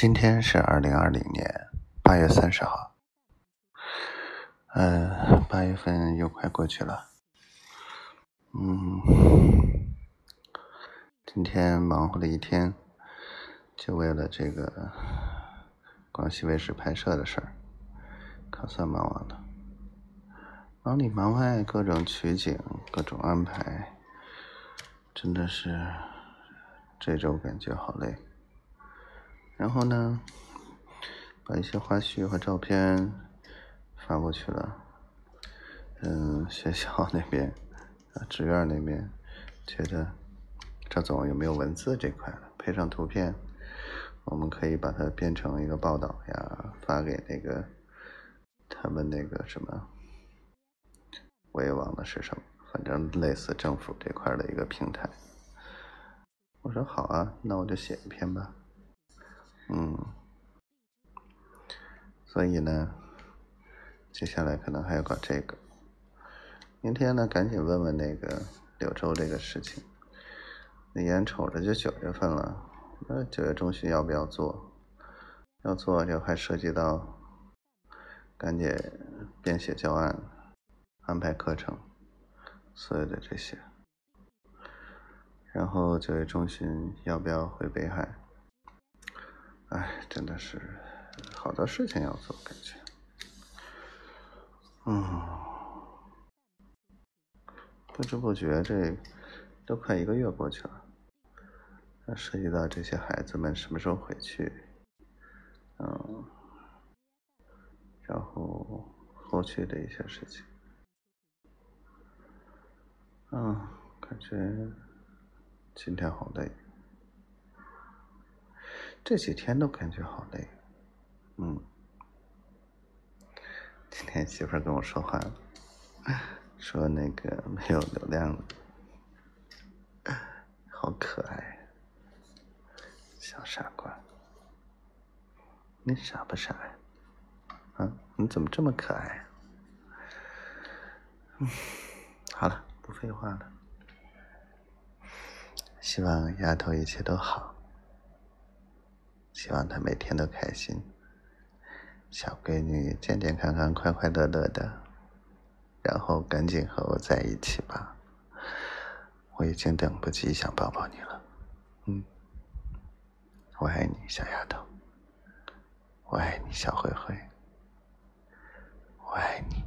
今天是二零二零年八月三十号，嗯，八月份又快过去了，嗯，今天忙活了一天，就为了这个广西卫视拍摄的事儿，可算忙完了。忙里忙外，各种取景，各种安排，真的是这周感觉好累。然后呢，把一些花絮和照片发过去了。嗯，学校 那边啊，志愿那边觉得赵总有没有文字这块的，配上图片，我们可以把它编成一个报道呀，发给那个他们那个什么，我也忘了是什么，反正类似政府这块的一个平台。我说好啊，那我就写一篇吧。嗯，所以呢，接下来可能还要搞这个。明天呢，赶紧问问那个柳州这个事情。那眼瞅着就九月份了，那九月中旬要不要做？要做就还涉及到赶紧编写教案、安排课程，所有的这些。然后九月中旬要不要回北海？哎，真的是好多事情要做，感觉，嗯，不知不觉这都快一个月过去了，那涉及到这些孩子们什么时候回去，嗯，然后后续的一些事情，嗯，感觉今天好累。这几天都感觉好累，嗯。今天媳妇跟我说话，说那个没有流量了，好可爱，小傻瓜，你傻不傻呀？啊，你怎么这么可爱？嗯，好了，不废话了，希望丫头一切都好。希望她每天都开心，小闺女健健康康、快快乐乐的，然后赶紧和我在一起吧，我已经等不及想抱抱你了。嗯，我爱你，小丫头，我爱你，小灰灰，我爱你，